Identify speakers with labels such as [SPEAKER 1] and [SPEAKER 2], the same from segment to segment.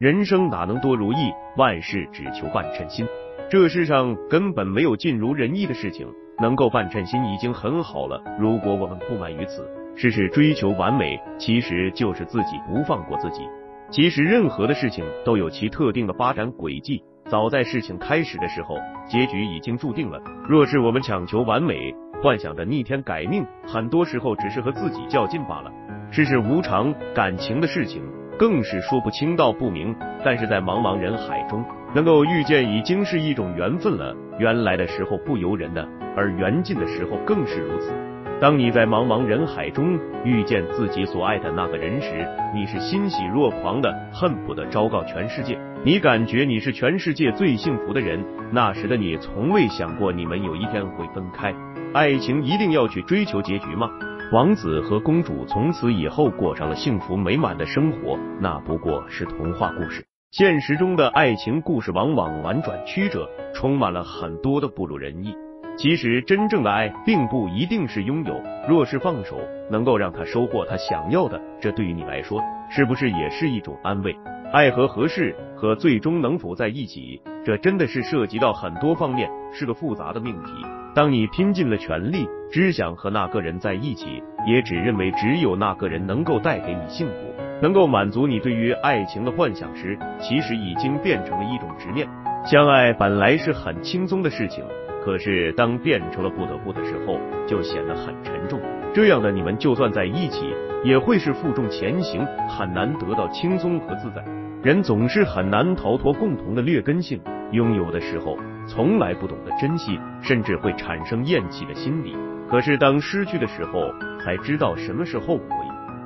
[SPEAKER 1] 人生哪能多如意，万事只求半称心。这世上根本没有尽如人意的事情，能够半称心已经很好了。如果我们不满于此，事事追求完美，其实就是自己不放过自己。其实任何的事情都有其特定的发展轨迹，早在事情开始的时候，结局已经注定了。若是我们强求完美，幻想着逆天改命，很多时候只是和自己较劲罢了。世事无常，感情的事情。更是说不清道不明，但是在茫茫人海中能够遇见已经是一种缘分了。缘来的时候不由人的，而缘尽的时候更是如此。当你在茫茫人海中遇见自己所爱的那个人时，你是欣喜若狂的，恨不得昭告全世界。你感觉你是全世界最幸福的人。那时的你从未想过你们有一天会分开。爱情一定要去追求结局吗？王子和公主从此以后过上了幸福美满的生活，那不过是童话故事。现实中的爱情故事往往婉转曲折，充满了很多的不如人意。其实真正的爱并不一定是拥有，若是放手能够让他收获他想要的，这对于你来说是不是也是一种安慰？爱和合适和最终能否在一起，这真的是涉及到很多方面，是个复杂的命题。当你拼尽了全力，只想和那个人在一起，也只认为只有那个人能够带给你幸福，能够满足你对于爱情的幻想时，其实已经变成了一种执念。相爱本来是很轻松的事情，可是当变成了不得不的时候，就显得很沉重。这样的你们就算在一起，也会是负重前行，很难得到轻松和自在。人总是很难逃脱共同的劣根性，拥有的时候。从来不懂得珍惜，甚至会产生厌弃的心理。可是当失去的时候，才知道什么是后悔。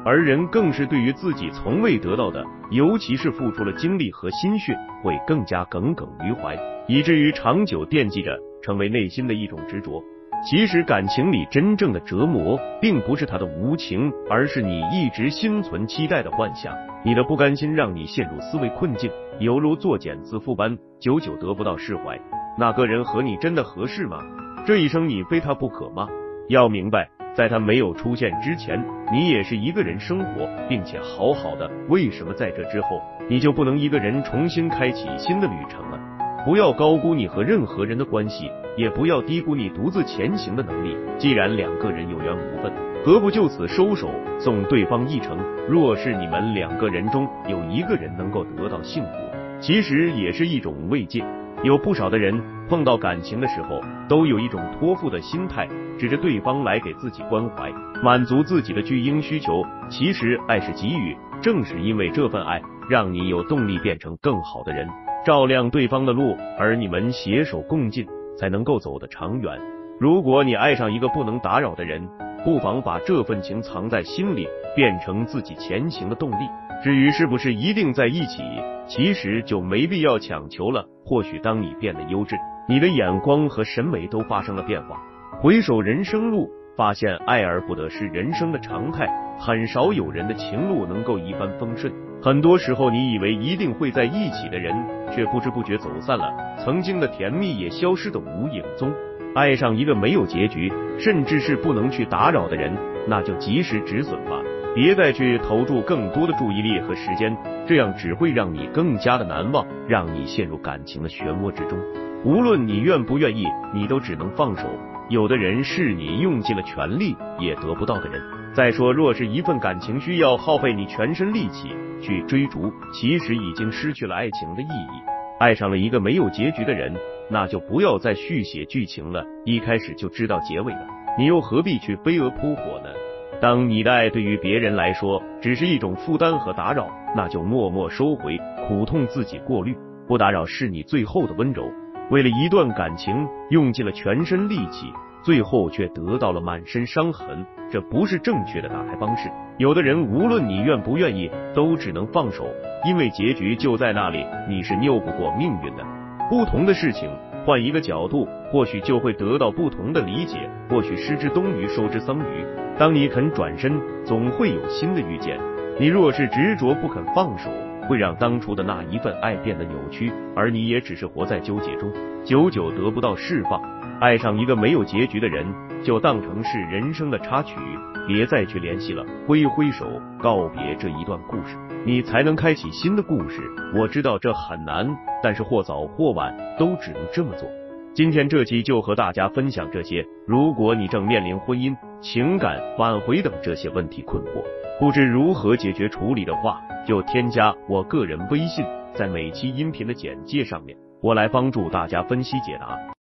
[SPEAKER 1] 而人更是对于自己从未得到的，尤其是付出了精力和心血，会更加耿耿于怀，以至于长久惦记着，成为内心的一种执着。其实感情里真正的折磨，并不是他的无情，而是你一直心存期待的幻想。你的不甘心让你陷入思维困境，犹如作茧自缚般，久久得不到释怀。那个人和你真的合适吗？这一生你非他不可吗？要明白，在他没有出现之前，你也是一个人生活，并且好好的。为什么在这之后，你就不能一个人重新开启新的旅程了？不要高估你和任何人的关系，也不要低估你独自前行的能力。既然两个人有缘无分，何不就此收手，送对方一程？若是你们两个人中有一个人能够得到幸福，其实也是一种慰藉。有不少的人碰到感情的时候，都有一种托付的心态，指着对方来给自己关怀，满足自己的巨婴需求。其实爱是给予，正是因为这份爱，让你有动力变成更好的人，照亮对方的路，而你们携手共进，才能够走得长远。如果你爱上一个不能打扰的人，不妨把这份情藏在心里，变成自己前行的动力。至于是不是一定在一起，其实就没必要强求了。或许当你变得优质，你的眼光和审美都发生了变化。回首人生路，发现爱而不得是人生的常态。很少有人的情路能够一帆风顺。很多时候，你以为一定会在一起的人，却不知不觉走散了。曾经的甜蜜也消失的无影踪。爱上一个没有结局，甚至是不能去打扰的人，那就及时止损吧。别再去投注更多的注意力和时间，这样只会让你更加的难忘，让你陷入感情的漩涡之中。无论你愿不愿意，你都只能放手。有的人是你用尽了全力也得不到的人。再说，若是一份感情需要耗费你全身力气去追逐，其实已经失去了爱情的意义。爱上了一个没有结局的人，那就不要再续写剧情了，一开始就知道结尾了，你又何必去飞蛾扑火呢？当你的爱对于别人来说只是一种负担和打扰，那就默默收回，苦痛自己过滤，不打扰是你最后的温柔。为了一段感情用尽了全身力气，最后却得到了满身伤痕，这不是正确的打开方式。有的人无论你愿不愿意，都只能放手，因为结局就在那里，你是拗不过命运的。不同的事情，换一个角度，或许就会得到不同的理解。或许失之东隅，收之桑榆。当你肯转身，总会有新的遇见。你若是执着不肯放手，会让当初的那一份爱变得扭曲，而你也只是活在纠结中，久久得不到释放。爱上一个没有结局的人，就当成是人生的插曲，别再去联系了，挥挥手告别这一段故事，你才能开启新的故事。我知道这很难，但是或早或晚都只能这么做。今天这期就和大家分享这些。如果你正面临婚姻、情感挽回等这些问题困惑，不知如何解决处理的话，就添加我个人微信，在每期音频的简介上面，我来帮助大家分析解答。